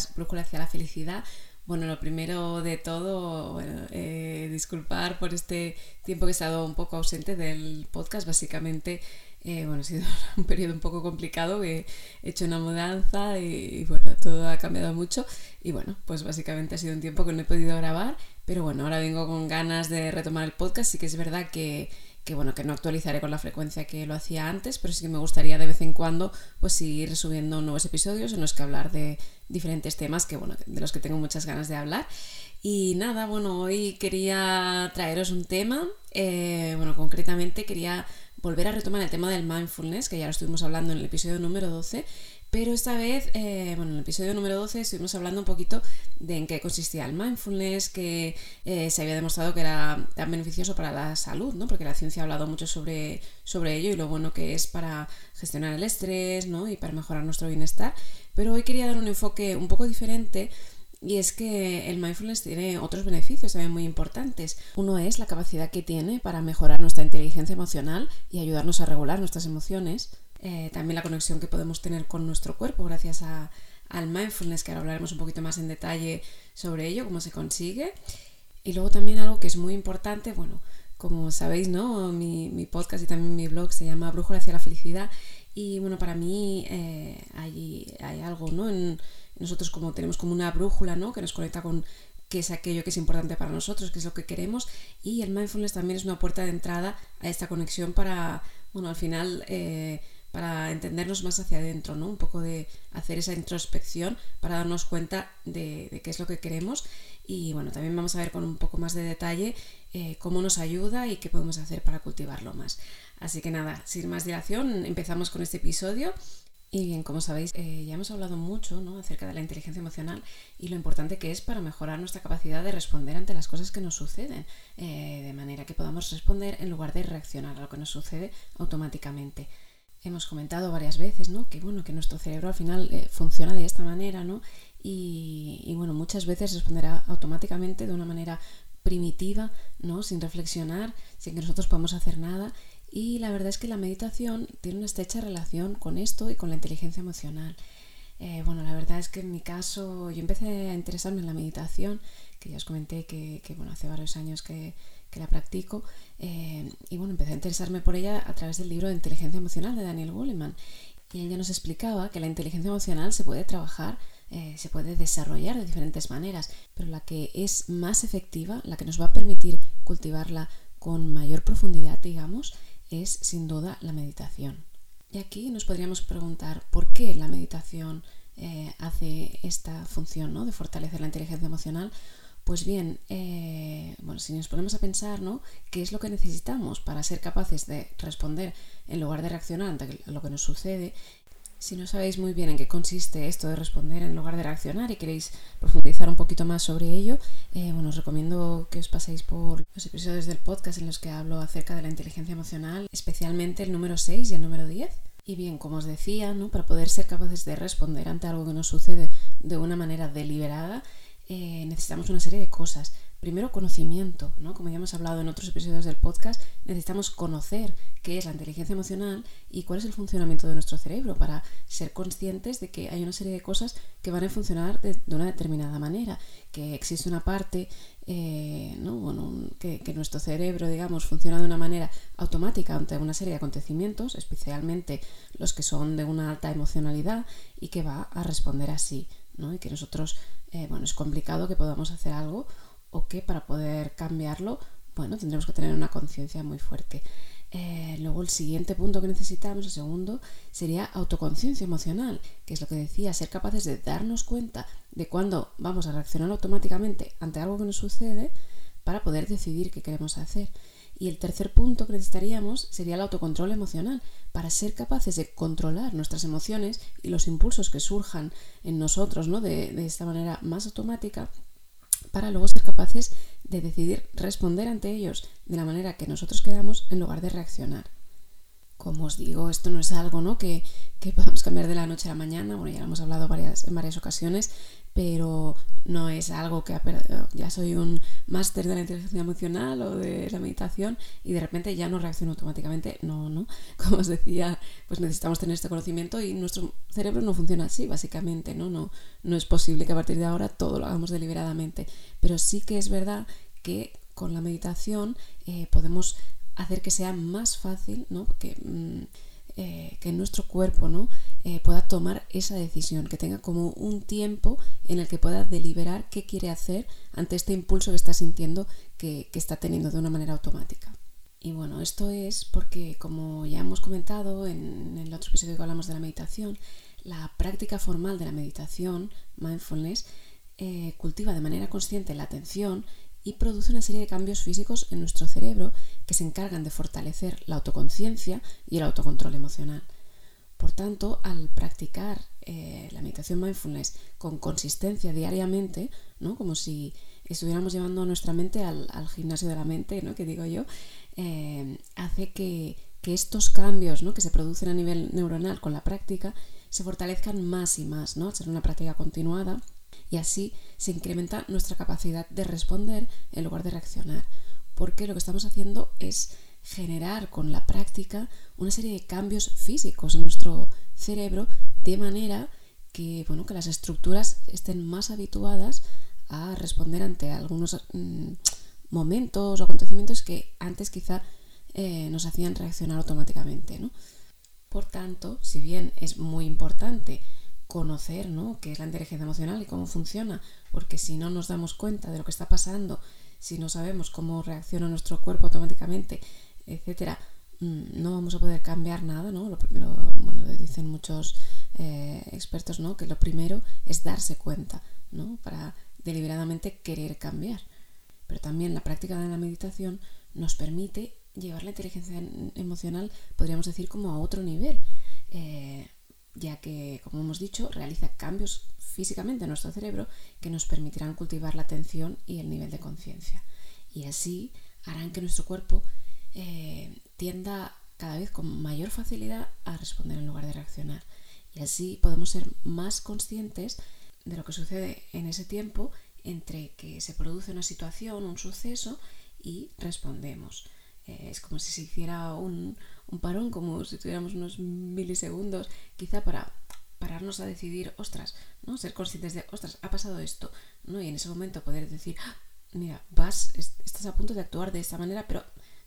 podcast Brújula hacia la felicidad. Bueno, lo primero de todo, bueno, eh, disculpar por este tiempo que he estado un poco ausente del podcast. Básicamente, eh, bueno, ha sido un periodo un poco complicado. He hecho una mudanza y, bueno, todo ha cambiado mucho. Y bueno, pues básicamente ha sido un tiempo que no he podido grabar. Pero bueno, ahora vengo con ganas de retomar el podcast. Sí que es verdad que que bueno, que no actualizaré con la frecuencia que lo hacía antes, pero sí que me gustaría de vez en cuando pues seguir subiendo nuevos episodios en los que hablar de diferentes temas que bueno, de los que tengo muchas ganas de hablar. Y nada, bueno, hoy quería traeros un tema, eh, bueno, concretamente quería volver a retomar el tema del mindfulness, que ya lo estuvimos hablando en el episodio número 12, pero esta vez, eh, bueno, en el episodio número 12 estuvimos hablando un poquito de en qué consistía el mindfulness, que eh, se había demostrado que era tan beneficioso para la salud, ¿no? Porque la ciencia ha hablado mucho sobre, sobre ello y lo bueno que es para gestionar el estrés, ¿no? Y para mejorar nuestro bienestar. Pero hoy quería dar un enfoque un poco diferente y es que el mindfulness tiene otros beneficios también muy importantes. Uno es la capacidad que tiene para mejorar nuestra inteligencia emocional y ayudarnos a regular nuestras emociones. Eh, también la conexión que podemos tener con nuestro cuerpo gracias al mindfulness, que ahora hablaremos un poquito más en detalle sobre ello, cómo se consigue. Y luego también algo que es muy importante, bueno, como sabéis, ¿no? Mi, podcast y también mi blog se llama Brújula hacia la felicidad. Y bueno, para mí eh, hay, algo, ¿no? Nosotros como tenemos como una brújula, ¿no? Que nos conecta con qué es aquello que es importante para nosotros, qué es lo que queremos. Y el mindfulness también es una puerta de entrada a esta conexión para, bueno, al final... Eh, para entendernos más hacia adentro, ¿no? Un poco de hacer esa introspección para darnos cuenta de, qué es lo que queremos y bueno, también vamos a ver con un poco más de detalle eh, cómo nos ayuda y qué podemos hacer para cultivarlo más. Así que nada, sin más dilación, empezamos con este episodio. Y bien, como sabéis, eh, ya hemos hablado mucho ¿no? acerca de la inteligencia emocional y lo importante que es para mejorar nuestra capacidad de responder ante las cosas que nos suceden, eh, de manera que podamos responder en lugar de reaccionar a lo que nos sucede automáticamente hemos comentado varias veces, ¿no? Que bueno, que nuestro cerebro al final eh, funciona de esta manera, ¿no? Y, bueno, muchas veces responderá automáticamente de una manera primitiva, ¿no? Sin reflexionar, sin que nosotros podamos hacer nada. Y la verdad es que la meditación tiene una estrecha relación con esto y con la inteligencia emocional. Eh, bueno, la verdad es que en mi caso yo empecé a interesarme en la meditación, que ya os comenté que, que bueno, hace varios años que, que la practico. Eh, y bueno, empecé a interesarme por ella a través del libro de Inteligencia Emocional de Daniel Goleman. Y ella nos explicaba que la inteligencia emocional se puede trabajar, eh, se puede desarrollar de diferentes maneras, pero la que es más efectiva, la que nos va a permitir cultivarla con mayor profundidad, digamos, es sin duda la meditación. Y aquí nos podríamos preguntar por qué la meditación eh, hace esta función ¿no? de fortalecer la inteligencia emocional pues bien, eh, bueno, si nos ponemos a pensar, ¿no? ¿Qué es lo que necesitamos para ser capaces de responder en lugar de reaccionar ante lo que nos sucede? Si no sabéis muy bien en qué consiste esto de responder en lugar de reaccionar y queréis profundizar un poquito más sobre ello, eh, bueno, os recomiendo que os paséis por los episodios del podcast en los que hablo acerca de la inteligencia emocional, especialmente el número 6 y el número 10. Y bien, como os decía, ¿no? para poder ser capaces de responder ante algo que nos sucede de una manera deliberada, eh, necesitamos una serie de cosas. Primero, conocimiento, ¿no? Como ya hemos hablado en otros episodios del podcast, necesitamos conocer qué es la inteligencia emocional y cuál es el funcionamiento de nuestro cerebro para ser conscientes de que hay una serie de cosas que van a funcionar de, una determinada manera, que existe una parte, eh, que, que, nuestro cerebro, digamos, funciona de una manera automática ante una serie de acontecimientos, especialmente los que son de una alta emocionalidad, y que va a responder así, ¿no? Y que nosotros eh, bueno, es complicado que podamos hacer algo o que para poder cambiarlo, bueno, tendremos que tener una conciencia muy fuerte. Eh, luego el siguiente punto que necesitamos, el segundo, sería autoconciencia emocional, que es lo que decía, ser capaces de darnos cuenta de cuándo vamos a reaccionar automáticamente ante algo que nos sucede para poder decidir qué queremos hacer. Y el tercer punto que necesitaríamos sería el autocontrol emocional, para ser capaces de controlar nuestras emociones y los impulsos que surjan en nosotros ¿no? de, de esta manera más automática, para luego ser capaces de decidir responder ante ellos de la manera que nosotros queramos en lugar de reaccionar. Como os digo, esto no es algo ¿no? que, que podamos cambiar de la noche a la mañana, bueno, ya lo hemos hablado varias, en varias ocasiones, pero no es algo que ya soy un máster de la inteligencia emocional o de la meditación y de repente ya no reacciono automáticamente. No, no. Como os decía, pues necesitamos tener este conocimiento y nuestro cerebro no funciona así, básicamente, ¿no? No, no es posible que a partir de ahora todo lo hagamos deliberadamente. Pero sí que es verdad que con la meditación eh, podemos hacer que sea más fácil, ¿no? Que, mm, eh, que nuestro cuerpo ¿no? Eh, pueda tomar esa decisión, que tenga como un tiempo en el que pueda deliberar qué quiere hacer ante este impulso que está sintiendo que, está teniendo de una manera automática. Y bueno, esto es porque, como ya hemos comentado en el otro episodio que hablamos de la meditación, la práctica formal de la meditación, mindfulness, eh, cultiva de manera consciente la atención y produce una serie de cambios físicos en nuestro cerebro que se encargan de fortalecer la autoconciencia y el autocontrol emocional. Por tanto, al practicar eh, la meditación mindfulness con consistencia diariamente, ¿no? como si estuviéramos llevando nuestra mente al, gimnasio de la mente, ¿no? que digo yo, eh, hace que, estos cambios ¿no? que se producen a nivel neuronal con la práctica se fortalezcan más y más, ¿no? al ser una práctica continuada y así se incrementa nuestra capacidad de responder en lugar de reaccionar, porque lo que estamos haciendo es generar con la práctica una serie de cambios físicos en nuestro cerebro de manera que, bueno, que las estructuras estén más habituadas a responder ante algunos mm, momentos o acontecimientos que antes quizá eh, nos hacían reaccionar automáticamente. ¿no? Por tanto, si bien es muy importante conocer ¿no? qué es la inteligencia emocional y cómo funciona, porque si no nos damos cuenta de lo que está pasando, si no sabemos cómo reacciona nuestro cuerpo automáticamente, etcétera, mm, no vamos a poder cambiar nada, ¿no? Lo, bueno, dicen muchos eh, expertos, ¿no? Que lo primero es darse cuenta, ¿no? Para deliberadamente querer cambiar. Pero también la práctica de la meditación nos permite llevar la inteligencia emocional, podríamos decir, como a otro nivel. Eh, ya que, como hemos dicho, realiza cambios físicamente en nuestro cerebro que nos permitirán cultivar la atención y el nivel de conciencia. Y así harán que nuestro cuerpo eh, tienda cada vez con mayor facilidad a responder en lugar de reaccionar. Y así podemos ser más conscientes de lo que sucede en ese tiempo entre que se produce una situación, un suceso y respondemos. Es como si se hiciera un, un parón, como si tuviéramos unos milisegundos, quizá para pararnos a decidir, ostras, ¿no? Ser conscientes de, ostras, ha pasado esto, ¿no? Y en ese momento poder decir, ah, mira, vas, estás a punto de actuar de esta manera, pero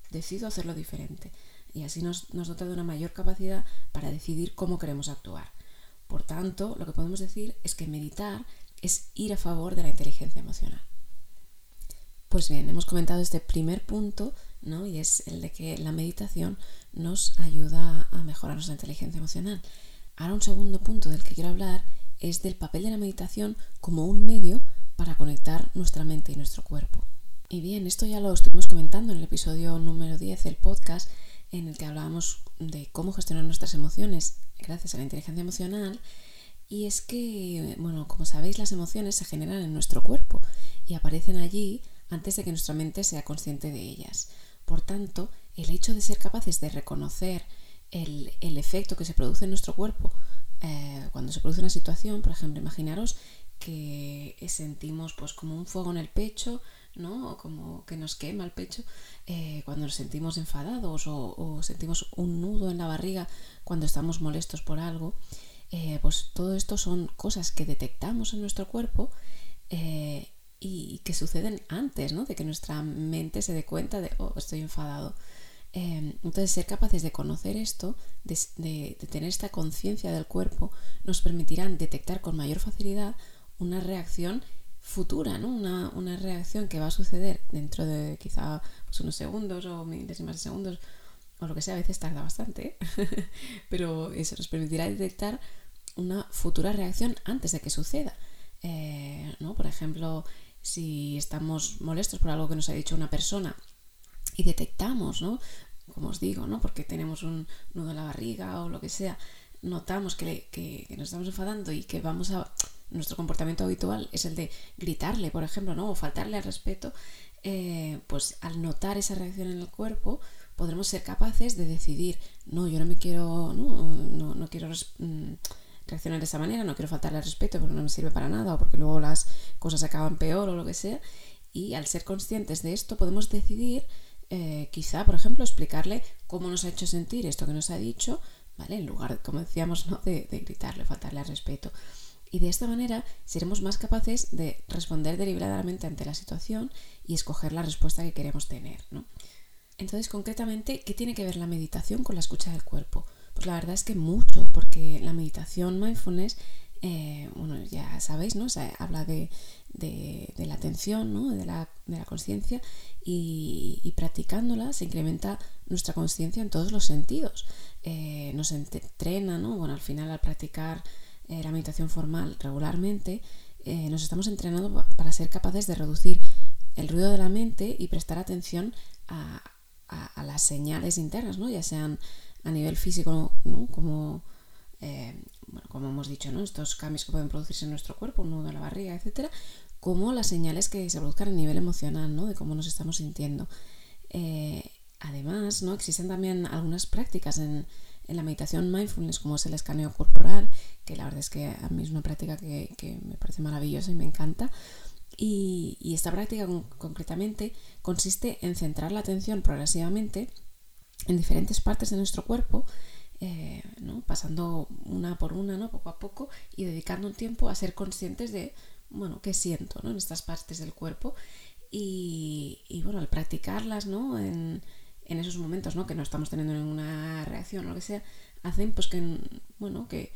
decido hacerlo diferente. Y así nos, nos dota de una mayor capacidad para decidir cómo queremos actuar. Por tanto, lo que podemos decir es que meditar es ir a favor de la inteligencia emocional. Pues bien, hemos comentado este primer punto, ¿no? Y es el de que la meditación nos ayuda a mejorar nuestra inteligencia emocional. Ahora un segundo punto del que quiero hablar es del papel de la meditación como un medio para conectar nuestra mente y nuestro cuerpo. Y bien, esto ya lo estuvimos comentando en el episodio número 10 del podcast en el que hablábamos de cómo gestionar nuestras emociones gracias a la inteligencia emocional. Y es que, bueno, como sabéis, las emociones se generan en nuestro cuerpo y aparecen allí antes de que nuestra mente sea consciente de ellas. Por tanto, el hecho de ser capaces de reconocer el, efecto que se produce en nuestro cuerpo eh, cuando se produce una situación, por ejemplo, imaginaros que sentimos pues como un fuego en el pecho, ¿no? O como que nos quema el pecho eh, cuando nos sentimos enfadados o, sentimos un nudo en la barriga cuando estamos molestos por algo. Eh, pues todo esto son cosas que detectamos en nuestro cuerpo y que suceden antes ¿no? de que nuestra mente se dé cuenta de, oh, estoy enfadado. Em, entonces, ser capaces de conocer esto, de, tener esta conciencia del cuerpo, nos permitirán detectar con mayor facilidad una reacción futura, ¿no? una, reacción que va a suceder dentro de quizá pues, unos segundos o milésimas de segundos o lo que sea, a veces tarda bastante, pero eso nos permitirá detectar una futura reacción antes de que suceda. Eh, ¿no? Por ejemplo, si estamos molestos por algo que nos ha dicho una persona y detectamos, ¿no? Como os digo, ¿no? Porque tenemos un nudo en la barriga o lo que sea, notamos que, nos estamos enfadando y que vamos a... Nuestro comportamiento habitual es el de gritarle, por ejemplo, ¿no? O faltarle al respeto. Eh, pues al notar esa reacción en el cuerpo, podremos ser capaces de decidir, no, yo no me quiero, no, no, quiero mm, reaccionar de esa manera, no quiero faltarle al respeto porque no me sirve para nada o porque luego las cosas acaban peor o lo que sea. Y al ser conscientes de esto podemos decidir, eh, quizá, por ejemplo, explicarle cómo nos ha hecho sentir esto que nos ha dicho, ¿vale? En lugar, como decíamos, ¿no? de, gritarle, faltarle al respeto. Y de esta manera seremos más capaces de responder deliberadamente ante la situación y escoger la respuesta que queremos tener. ¿no? Entonces, concretamente, ¿qué tiene que ver la meditación con la escucha del cuerpo? La verdad es que mucho, porque la meditación mindfulness, eh, bueno, ya sabéis, ¿no? habla de, la atención, ¿no? de la, conciencia y, practicándola se incrementa nuestra conciencia en todos los sentidos. Eh, nos entrena, ¿no? Bueno, al final al practicar eh, la meditación formal regularmente, nos estamos entrenando para ser capaces de reducir el ruido de la mente y prestar atención a, las señales internas, ¿no? ya sean a nivel físico, como, eh, como hemos dicho, ¿no? estos cambios que pueden producirse en nuestro cuerpo, un nudo en la barriga, etcétera, como las señales que se produzcan a nivel emocional, ¿no? de cómo nos estamos sintiendo. además, ¿no? existen también algunas prácticas en, en la meditación mindfulness, como es el escaneo corporal, que la verdad es que a mí es una práctica que, me parece maravillosa y me encanta. Y, esta práctica concretamente consiste en centrar la atención progresivamente en diferentes partes de nuestro cuerpo, eh, pasando una por una, ¿no? poco a poco, y dedicando un tiempo a ser conscientes de, bueno, qué siento ¿no? en estas partes del cuerpo. Y, bueno, al practicarlas ¿no? en, en esos momentos ¿no? que no estamos teniendo ninguna reacción o lo que sea, hacen pues que, bueno, que,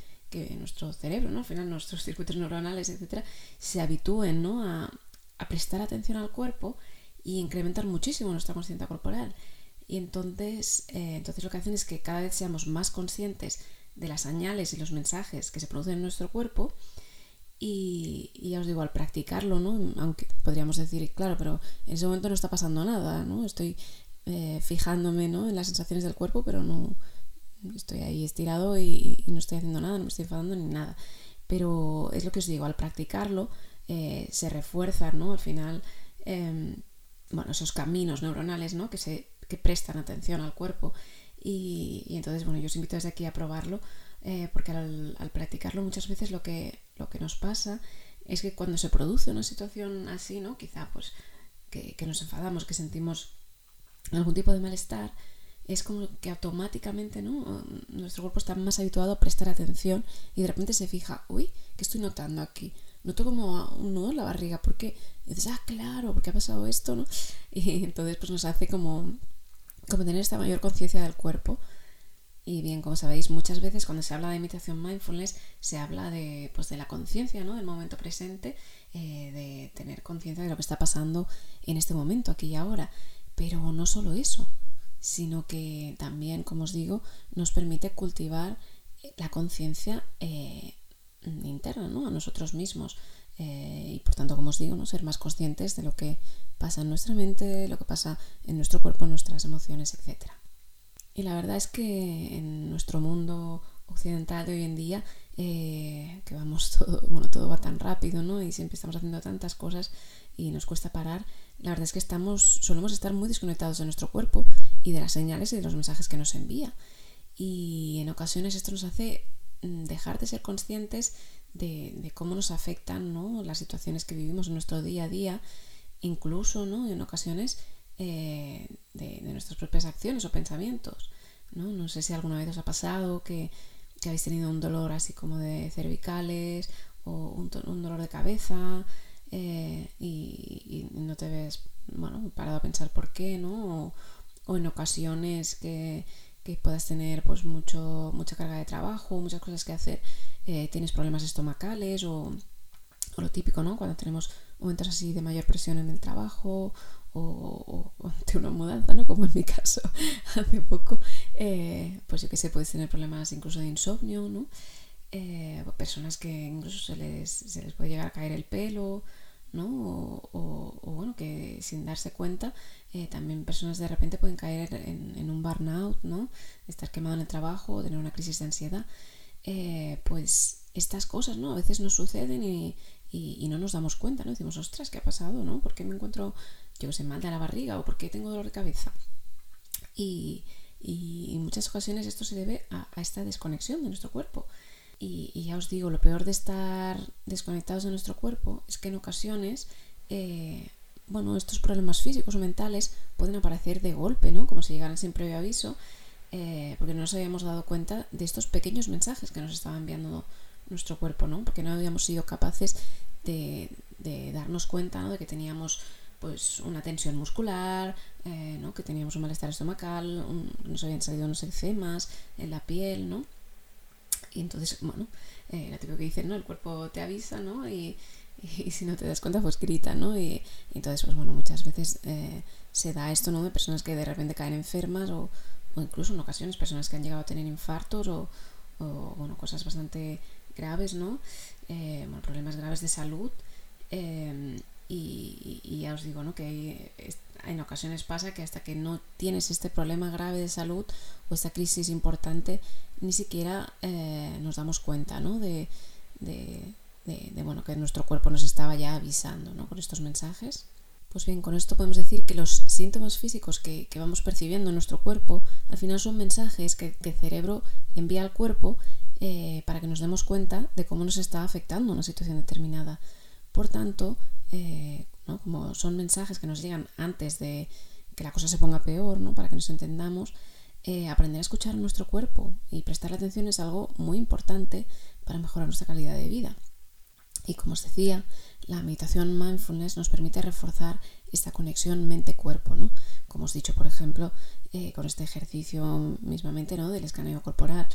nuestro cerebro, ¿no? al final nuestros circuitos neuronales, etcétera, se habitúen ¿no? a, prestar atención al cuerpo y incrementar muchísimo nuestra conciencia corporal. Y entonces, eh, entonces lo que hacen es que cada vez seamos más conscientes de las señales y los mensajes que se producen en nuestro cuerpo. Y, ya os digo, al practicarlo, ¿no? Aunque podríamos decir, claro, pero en ese momento no está pasando nada, ¿no? Estoy eh, fijándome ¿no? en las sensaciones del cuerpo, pero no estoy ahí estirado y, no estoy haciendo nada, no me estoy enfadando ni nada. Pero es lo que os digo, al practicarlo eh, se refuerzan, ¿no? Al final, em, bueno, esos caminos neuronales, ¿no? Que, se, que prestan atención al cuerpo. Y, entonces, bueno, yo os invito desde aquí a probarlo, eh, porque al, practicarlo muchas veces lo que, lo que nos pasa es que cuando se produce una situación así, ¿no? Quizá pues que, que nos enfadamos, que sentimos algún tipo de malestar, es como que automáticamente ¿no? nuestro cuerpo está más habituado a prestar atención y de repente se fija, uy, ¿qué estoy notando aquí? Noto como un nudo en la barriga, ¿por qué? Y dices, ah, claro, porque ha pasado esto, ¿no? Y entonces pues nos hace como, como tener esta mayor conciencia del cuerpo. Y bien, como sabéis, muchas veces cuando se habla de imitación mindfulness se habla de, pues, de la conciencia, ¿no? Del momento presente, eh, de tener conciencia de lo que está pasando en este momento, aquí y ahora. Pero no solo eso, sino que también, como os digo, nos permite cultivar la conciencia eh, interna, ¿no? A nosotros mismos. Eh, y por tanto, como os digo, ¿no? ser más conscientes de lo que pasa en nuestra mente, lo que pasa en nuestro cuerpo, en nuestras emociones, etc. Y la verdad es que en nuestro mundo occidental de hoy en día, que vamos todo, bueno, todo va tan rápido, ¿no? Y siempre estamos haciendo tantas cosas y nos cuesta parar, la verdad es que estamos, solemos estar muy desconectados de nuestro cuerpo y de las señales y de los mensajes que nos envía. Y en ocasiones esto nos hace dejar de ser conscientes de, cómo nos afectan las situaciones que vivimos en nuestro día a día, incluso ¿no? en ocasiones eh, de, nuestras propias acciones o pensamientos. ¿no? no sé si alguna vez os ha pasado que, habéis tenido un dolor así como de cervicales o un, un dolor de cabeza eh, y, no te ves, bueno, parado a pensar por qué, ¿no? O, en ocasiones que, puedas tener pues mucho, mucha carga de trabajo, muchas cosas que hacer, eh, tienes problemas estomacales o, lo típico, ¿no? Cuando tenemos momentos así de mayor presión en el trabajo o, ante una mudanza, ¿no? Como en mi caso hace poco, eh, pues yo que sé, puedes tener problemas incluso de insomnio, ¿no? Eh, personas que incluso se les, se les puede llegar a caer el pelo, ¿no? O, bueno, que sin darse cuenta, eh, también personas de repente pueden caer en, un burnout, ¿no? Estar quemado en el trabajo o tener una crisis de ansiedad. Eh, pues estas cosas, ¿no? A veces nos suceden y, no nos damos cuenta, ¿no? Decimos, ostras, ¿qué ha pasado, no? ¿Por qué me encuentro, yo sé, mal de la barriga o por qué tengo dolor de cabeza? Y, en muchas ocasiones esto se debe a esta desconexión de nuestro cuerpo. Y, ya os digo, lo peor de estar desconectados de nuestro cuerpo es que en ocasiones, eh, bueno, estos problemas físicos o mentales pueden aparecer de golpe, ¿no? Como si llegaran sin previo aviso, eh, porque no nos habíamos dado cuenta de estos pequeños mensajes que nos estaba enviando nuestro cuerpo, ¿no? Porque no habíamos sido capaces de, darnos cuenta ¿no? de que teníamos pues una tensión muscular, eh, ¿no? que teníamos un malestar estomacal, nos habían salido unos eczemas en la piel, ¿no? Y entonces, bueno, eh, la típico que dicen, ¿no? El cuerpo te avisa, ¿no? Y, y, si no te das cuenta, pues grita, ¿no? Y, entonces, pues bueno, muchas veces eh, se da esto, ¿no? De personas que de repente caen enfermas o, o, incluso en ocasiones personas que han llegado a tener infartos o, o bueno, cosas bastante graves, ¿no? Eh, bueno, problemas graves de salud. Eh, y, ya os digo, ¿no? Que hay, en ocasiones pasa que hasta que no tienes este problema grave de salud o esta crisis importante, ni siquiera eh, nos damos cuenta ¿no? de, de, bueno, que nuestro cuerpo nos estaba ya avisando ¿no? con estos mensajes. Pues bien, con esto podemos decir que los síntomas físicos que, que vamos percibiendo en nuestro cuerpo al final son mensajes que, que el cerebro envía al cuerpo eh, para que nos demos cuenta de cómo nos está afectando una situación determinada. Por tanto, eh, como son mensajes que nos llegan antes de que la cosa se ponga peor, ¿no? para que nos entendamos, eh, aprender a escuchar nuestro cuerpo y prestar atención es algo muy importante para mejorar nuestra calidad de vida. Y como os decía, la meditación mindfulness nos permite reforzar esta conexión mente-cuerpo, ¿no? Como os he dicho, por ejemplo, eh, con este ejercicio mismamente, ¿no? Del escaneo corporal.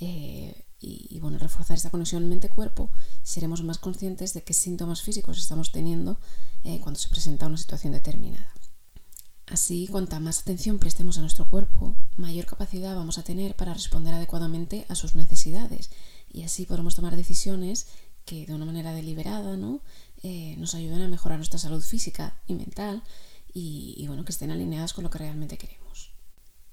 Eh, y, bueno, reforzar esta conexión mente-cuerpo, seremos más conscientes de qué síntomas físicos estamos teniendo eh, cuando se presenta una situación determinada. Así, cuanta más atención prestemos a nuestro cuerpo, mayor capacidad vamos a tener para responder adecuadamente a sus necesidades y así podremos tomar decisiones que de una manera deliberada ¿no? Eh, nos ayuden a mejorar nuestra salud física y mental y, bueno, que estén alineadas con lo que realmente queremos.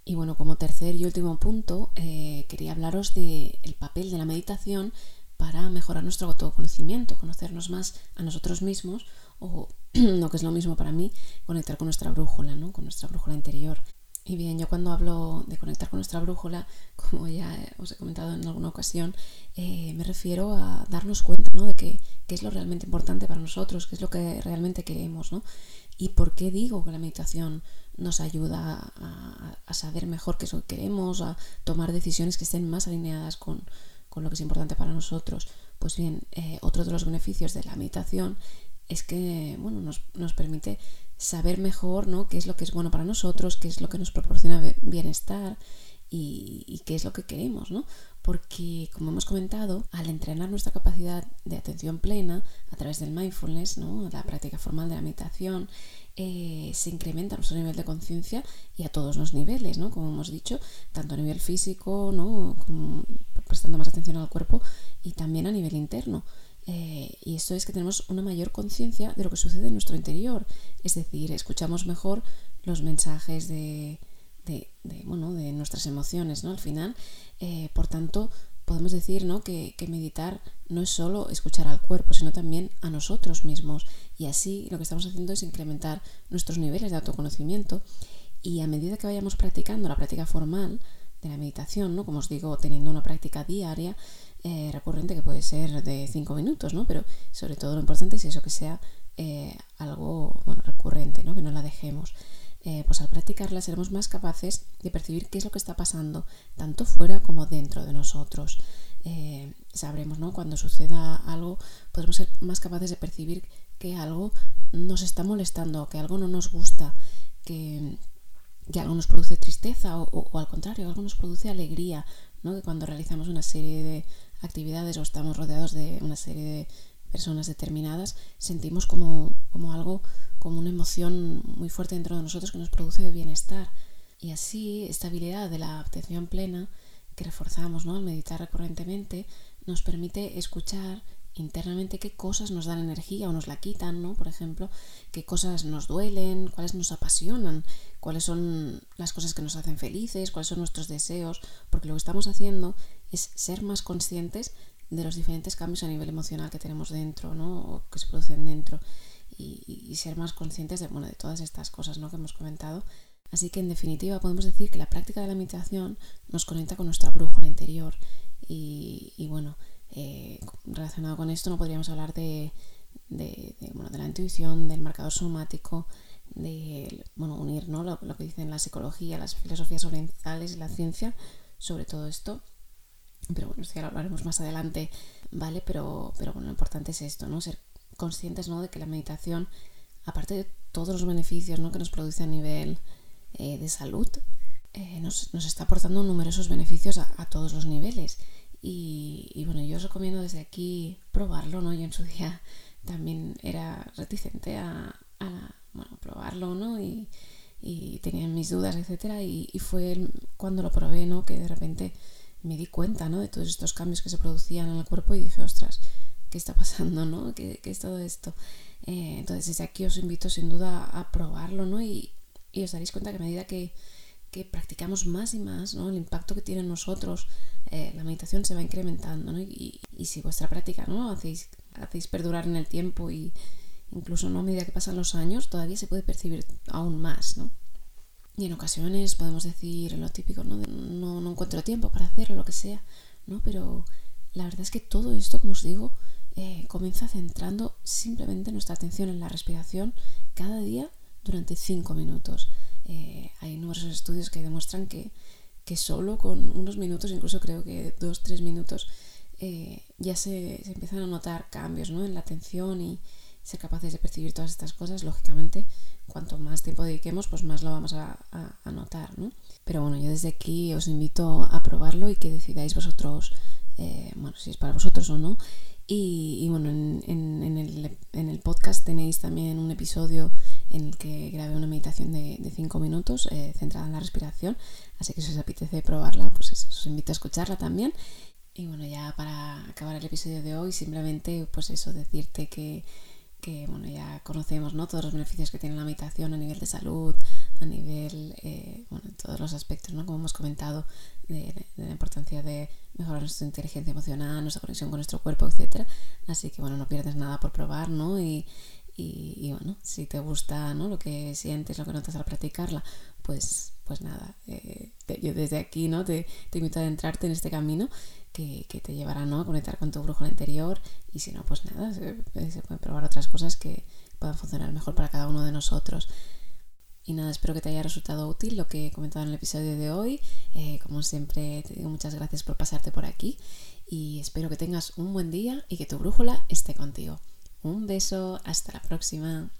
Y bueno, como tercer y último punto, eh, quería hablaros del papel de la meditación para mejorar nuestro autoconocimiento, conocernos más a nosotros mismos o, lo que es lo mismo para mí, conectar con nuestra brújula, ¿no? con nuestra brújula interior. Y bien, yo cuando hablo de conectar con nuestra brújula, como ya os he comentado en alguna ocasión, eh, me refiero a darnos cuenta ¿no? de qué es lo realmente importante para nosotros, qué es lo que realmente queremos, ¿no? Y por qué digo que la meditación nos ayuda a, saber mejor qué es lo que queremos, a tomar decisiones que estén más alineadas con, lo que es importante para nosotros. Pues bien, eh, otro de los beneficios de la meditación es que bueno, nos, nos, permite saber mejor ¿no? qué es lo que es bueno para nosotros, qué es lo que nos proporciona bienestar y, qué es lo que queremos, ¿no? Porque, como hemos comentado, al entrenar nuestra capacidad de atención plena a través del mindfulness, ¿no? la práctica formal de la meditación, eh, se incrementa nuestro nivel de conciencia y a todos los niveles, ¿no? Como hemos dicho, tanto a nivel físico, ¿no? Como prestando más atención al cuerpo y también a nivel interno. Eh, y esto es que tenemos una mayor conciencia de lo que sucede en nuestro interior. Es decir, escuchamos mejor los mensajes de, de, bueno, de nuestras emociones, ¿no? Al final, eh, por tanto, podemos decir ¿no? que, que, meditar no es solo escuchar al cuerpo, sino también a nosotros mismos. Y así lo que estamos haciendo es incrementar nuestros niveles de autoconocimiento. Y a medida que vayamos practicando la práctica formal de la meditación, ¿no? como os digo, teniendo una práctica diaria, eh, recurrente que puede ser de 5 minutos, ¿no? Pero sobre todo lo importante es eso, que sea eh, algo bueno, recurrente, ¿no? Que no la dejemos. Eh, pues al practicarla seremos más capaces de percibir qué es lo que está pasando, tanto fuera como dentro de nosotros. sabremos, ¿no? Cuando suceda algo, podremos ser más capaces de percibir que algo nos está molestando, que algo no nos gusta, que, que algo nos produce tristeza o, o, al contrario, algo nos produce alegría, ¿no? que cuando realizamos una serie de actividades o estamos rodeados de una serie de personas determinadas, sentimos como, como algo, como una emoción muy fuerte dentro de nosotros que nos produce bienestar. Y así, esta habilidad de la atención plena que reforzamos ¿no? al meditar recurrentemente nos permite escuchar internamente qué cosas nos dan energía o nos la quitan, ¿no? Por ejemplo, qué cosas nos duelen, cuáles nos apasionan, cuáles son las cosas que nos hacen felices, cuáles son nuestros deseos, porque lo que estamos haciendo es ser más conscientes de los diferentes cambios a nivel emocional que tenemos dentro, ¿no? O que se producen dentro y, ser más conscientes de, bueno, de todas estas cosas, ¿no? Que hemos comentado. Así que en definitiva podemos decir que la práctica de la meditación nos conecta con nuestra brújula interior y, bueno, Eh, relacionado con esto no podríamos hablar de, de, bueno, de la intuición, del marcador somático, de bueno, unir ¿no? lo, que dicen la psicología, las filosofías orientales y la ciencia sobre todo esto. Pero bueno, esto ya lo hablaremos más adelante, ¿vale? Pero, pero bueno, lo importante es esto, ¿no? Ser conscientes ¿no? de que la meditación, aparte de todos los beneficios ¿no? que nos produce a nivel eh, de salud, eh, nos, nos, está aportando numerosos beneficios a, todos los niveles. Y, bueno, yo os recomiendo desde aquí probarlo, ¿no? Yo en su día también era reticente a, a bueno, probarlo, ¿no? Y, y tenía mis dudas, etcétera, y, y, fue cuando lo probé, ¿no? Que de repente me di cuenta, ¿no? De todos estos cambios que se producían en el cuerpo y dije, ostras, ¿qué está pasando, no? ¿Qué, qué es todo esto? Eh, entonces desde aquí os invito sin duda a probarlo, ¿no? Y, os daréis cuenta que a medida que, que, practicamos más y más, ¿no? El impacto que tiene en nosotros, eh, la meditación se va incrementando, ¿no? Y, y, si vuestra práctica, ¿no? Hacéis, hacéis perdurar en el tiempo y incluso ¿no? a medida que pasan los años, todavía se puede percibir aún más, ¿no? Y en ocasiones podemos decir lo típico, ¿no? No, no encuentro tiempo para hacerlo, lo que sea, ¿no? Pero la verdad es que todo esto, como os digo, eh, comienza centrando simplemente nuestra atención en la respiración cada día durante 5 minutos. Eh, hay numerosos estudios que demuestran que, que, solo con unos minutos, incluso creo que 2-3 minutos, eh, ya se, se, empiezan a notar cambios ¿no? en la atención y, ser capaces de percibir todas estas cosas, lógicamente, cuanto más tiempo dediquemos, pues más lo vamos a, a, notar, ¿no? Pero bueno, yo desde aquí os invito a probarlo y que decidáis vosotros, eh, bueno, si es para vosotros o no. Y, y bueno, en, en, en, el, en, el, podcast tenéis también un episodio en el que grabé una meditación de 5 minutos eh, centrada en la respiración. Así que si os apetece probarla, pues eso, os invito a escucharla también. Y bueno, ya para acabar el episodio de hoy, simplemente pues eso, decirte que que bueno, ya conocemos ¿no? todos los beneficios que tiene la meditación a nivel de salud, a nivel, eh, bueno, en todos los aspectos, ¿no? como hemos comentado, de, la importancia de mejorar nuestra inteligencia emocional, nuestra conexión con nuestro cuerpo, etc. Así que bueno, no pierdes nada por probar, ¿no? Y, y, bueno, si te gusta ¿no? lo que sientes, lo que notas al practicarla, pues, pues nada, eh, yo desde aquí ¿no? te, te invito a adentrarte en este camino que, te llevará ¿no? a conectar con tu brújula interior y si no, pues nada, se, se, pueden probar otras cosas que puedan funcionar mejor para cada uno de nosotros. Y nada, espero que te haya resultado útil lo que he comentado en el episodio de hoy. Eh, como siempre, te digo muchas gracias por pasarte por aquí y espero que tengas un buen día y que tu brújula esté contigo. Un beso, hasta la próxima.